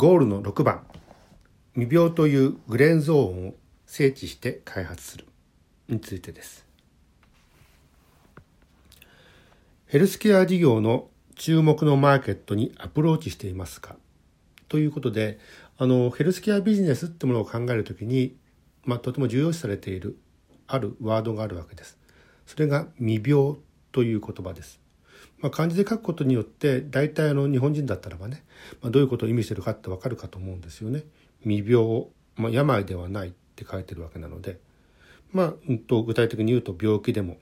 ゴールの6番未病というグレーンゾーンを整地して開発するについてですヘルスケア事業の注目のマーケットにアプローチしていますか？ということであのヘルスケアビジネスってものを考えるときに、まあ、とても重要視されているあるワードがあるわけです。それが未病という言葉です。まあ、漢字で書くことによって大体あの日本人だったらばね、まあ、どういうことを意味してるかってわかるかと思うんですよね。未病、まあ、病ではないって書いてるわけなので、まあ、うん、と具体的に言うと病気でも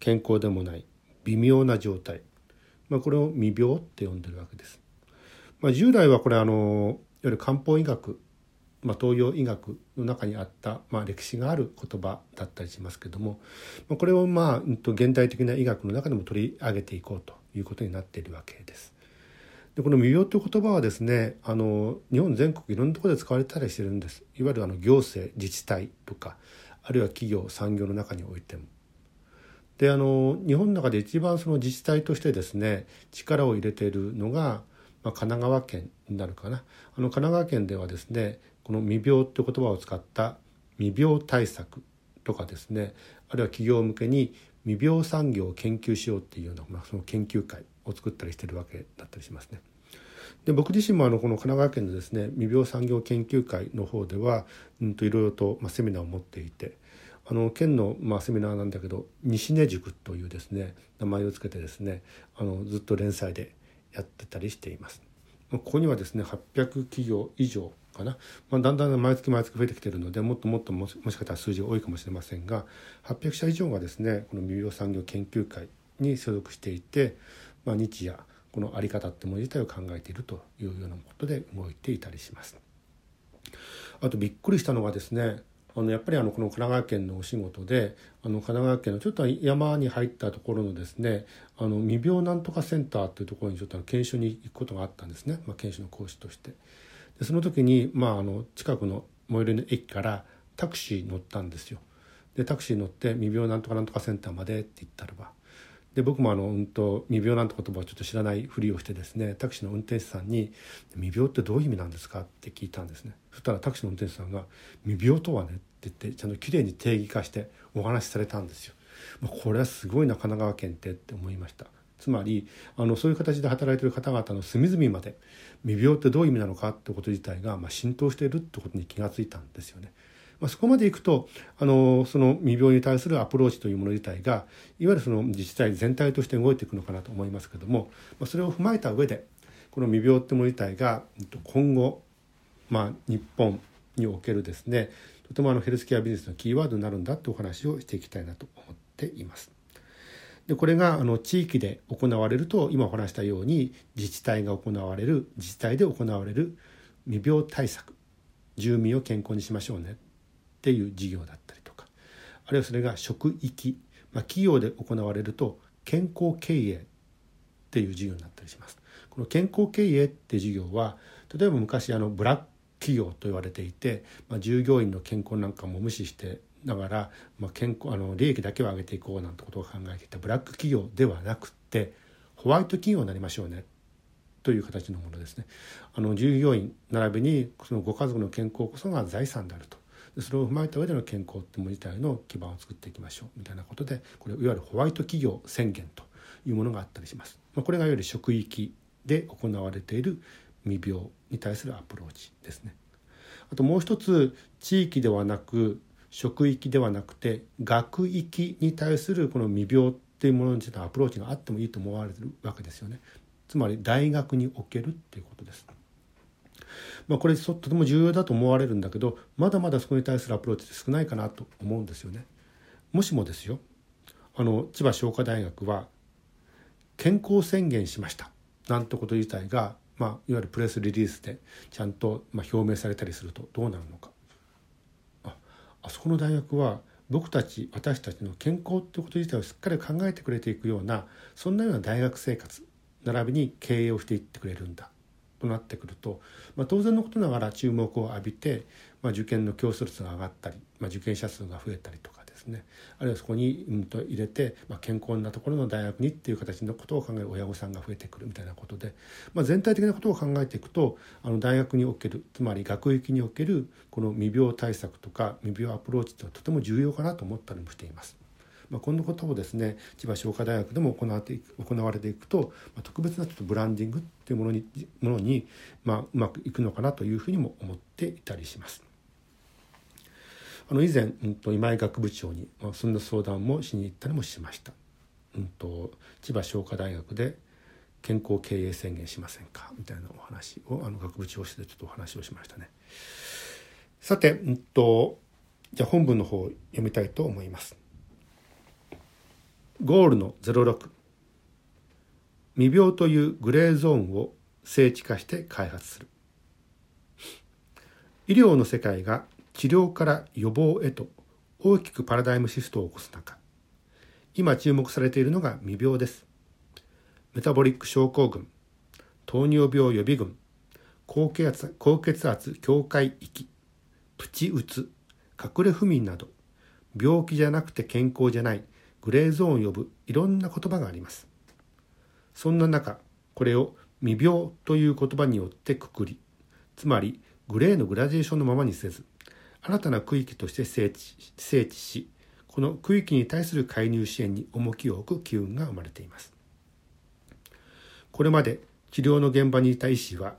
健康でもない微妙な状態、まあ、これを未病って呼んでるわけです。まあ、従来はこれあのいわゆる漢方医学まあ、東洋医学の中にあった、まあ、歴史がある言葉だったりしますけどもまこれをまあ現代的な医学の中でも取り上げていこうということになっているわけです。でこの未病という言葉はですねあの日本全国いろんなところで使われたりしてるんですいわゆるあの行政自治体とかあるいは企業産業の中においても。であの日本の中で一番その自治体としてですね力を入れているのが、まあ、神奈川県になるかなあの神奈川県ではですねこの未病って言葉を使った未病対策とかですねあるいは企業向けに未病産業を研究しようっていうような、まあ、その研究会を作ったりしてるわけだったりしますね。で僕自身もあのこの神奈川県のですね未病産業研究会の方では、うん、といろいろと、まあ、セミナーを持っていてあの県の、まあ、セミナーなんだけど西根塾というですね名前を付けてですねあのずっと連載でやってたりしています。ここにはですね800企業以上かな、まあ、だんだん毎月毎月増えてきてるのでもっともっともしもしかしたら数字が多いかもしれませんが800社以上がですねこの未病産業研究会に所属していて、まあ、日夜この在り方ってもの自体を考えているというようなことで動いていたりします。あとびっくりしたのがですねあのやっぱりあのこの神奈川県のお仕事であの神奈川県のちょっと山に入ったところのですねあの未病なんとかセンターというところにちょっと研修に行くことがあったんですね、まあ、研修の講師として。でその時に、まあ、あの近くの最寄りの駅からタクシー乗ったんですよ。でタクシー乗って未病なんとかなんとかセンターまでって言ったらばで僕もあの、うんと、未病なんて言葉をちょっと知らないふりをしてですねタクシーの運転手さんに「未病ってどういう意味なんですか?」って聞いたんですねそしたらタクシーの運転手さんが「未病とはね」って言ってちゃんときれいに定義化してお話しされたんですよ。まこれはすごいな神奈川県ってって思いました。つまりあのそういう形で働いてる方々の隅々まで未病ってどういう意味なのか？ってこと自体が、まあ、浸透しているってことに気がついたんですよね。まあ、そこまでいくとあのその未病に対するアプローチというもの自体がいわゆるその自治体全体として動いていくのかなと思いますけども、まあ、それを踏まえた上でこの未病ってもの自体が今後、まあ、日本におけるですねとてもあのヘルスケアビジネスのキーワードになるんだってお話をしていきたいなと思っています。でこれがあの地域で行われると今お話したように自治体が行われる自治体で行われる未病対策住民を健康にしましょうねっていう事業だったりとかあるいはそれが職域、まあ、企業で行われると健康経営っていう事業になったりします。この健康経営って事業は例えば昔あのブラック企業と言われていて、まあ、従業員の健康なんかも無視してながら、まあ、健康あの利益だけを上げていこうなんてことを考えていたブラック企業ではなくてホワイト企業になりましょうねという形のものですね。あの従業員並びにそのご家族の健康こそが財産であると。それを踏まえた上での健康ってもの自体の基盤を作っていきましょうみたいなことでこれいわゆるホワイト企業宣言というものがあったりします。まあ、これがいわゆる職域で行われている未病に対するアプローチですね。あともう一つ地域ではなく職域ではなくて学域に対するこの未病っていうものについてのアプローチがあってもいいと思われるわけですよね。つまり大学におけるっていうことです。まあ、これとても重要だと思われるんだけどまだまだそこに対するアプローチって少ないかなと思うんですよね。もしもですよあの千葉商科大学は健康宣言しましたなんてこと自体が、まあ、いわゆるプレスリリースでちゃんとまあ表明されたりするとどうなるのかあそこの大学は僕たち私たちの健康ってこと自体をしっかり考えてくれていくようなそんなような大学生活並びに経営をしていってくれるんだ。となってくると、まあ、当然のことながら注目を浴びて、まあ、受験の競争率が上がったり、まあ、受験者数が増えたりとかですねあるいはそこに、うん、と入れて、まあ、健康なところの大学にっていう形のことを考える親御さんが増えてくるみたいなことで、まあ、全体的なことを考えていくとあの大学におけるつまり学域におけるこの未病対策とか未病アプローチってとても重要かなと思ったりもしています。まあ、こんなことをですね千葉商科大学でも行われて行われていくと、まあ、特別なちょっとブランディングっていうものにものに、まあ、うまくいくのかなというふうにも思っていたりします。あの以前、うん、と今井学部長に、まあ、そんな相談もしに行ったりもしました。うんと、千葉商科大学で健康経営宣言しませんか？みたいなお話をあの学部長室でちょっとお話をしましたね。さて、うんと、じゃあ本文の方を読みたいと思います。ゴールの06未病というグレーゾーンを精緻化して開発する医療の世界が治療から予防へと大きくパラダイムシフトを起こす中今注目されているのが未病ですメタボリック症候群糖尿病予備群高血圧高血圧境界域プチうつ隠れ不眠など病気じゃなくて健康じゃないグレーゾーンを呼ぶいろんな言葉があります。そんな中、これを未病という言葉によってくくり、つまりグレーのグラデーションのままにせず、新たな区域として整地整地し、この区域に対する介入支援に重きを置く機運が生まれています。これまで治療の現場にいた医師は、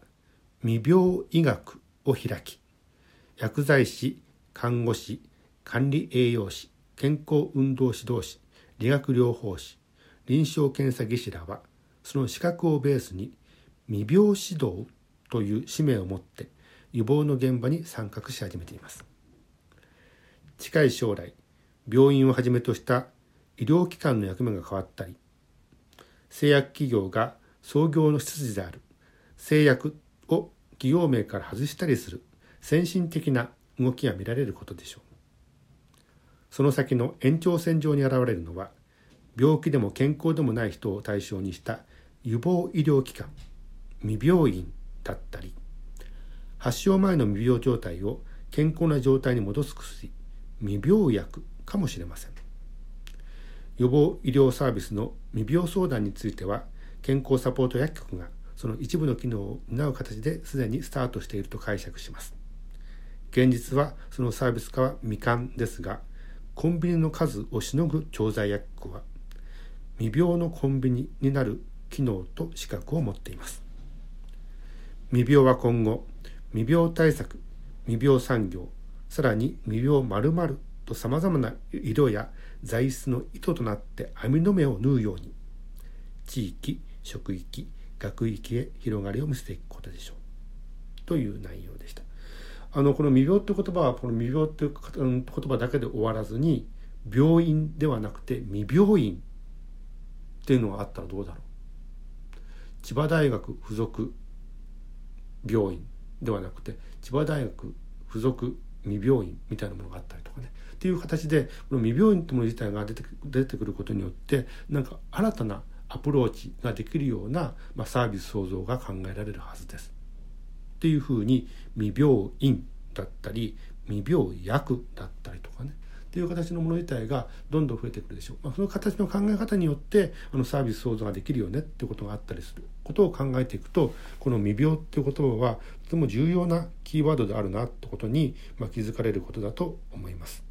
未病医学を開き、薬剤師、看護師、管理栄養士、健康運動指導士、理学療法士臨床検査技師らはその資格をベースに未病指導という使命を持って予防の現場に参画し始めています近い将来病院をはじめとした医療機関の役目が変わったり製薬企業が創業の出自である製薬を企業名から外したりする先進的な動きが見られることでしょう。その先の延長線上に現れるのは病気でも健康でもない人を対象にした予防医療機関未病院だったり発症前の未病状態を健康な状態に戻す薬未病薬かもしれません。予防医療サービスの未病相談については健康サポート薬局がその一部の機能を担う形ですでにスタートしていると解釈します。現実はそのサービス化は未完ですがコンビニの数をしのぐ調剤薬局は未病のコンビニになる機能と資格を持っています。未病は今後未病対策未病産業さらに未病〇〇とさまざまな色や材質の糸となって網の目を縫うように地域職域学域へ広がりを見せていくことでしょうという内容でした。あのこの未病って言葉はこの未病っていう言葉だけで終わらずに病院ではなくて未病院っていうのがあったらどうだろう千葉大学附属病院ではなくて千葉大学附属未病院みたいなものがあったりとかねっていう形でこの未病院ってもの自体が出て出てくることによってなんか新たなアプローチができるような、まあ、サービス創造が考えられるはずです。っていうふうに未病院だったり未病薬だったりとかねっていう形のもの自体がどんどん増えてくるでしょう、まあ、その形の考え方によってあのサービス創造ができるよねっていうことがあったりすることを考えていくとこの未病っていう言葉はとても重要なキーワードであるなってことに、まあ、気づかれることだと思います。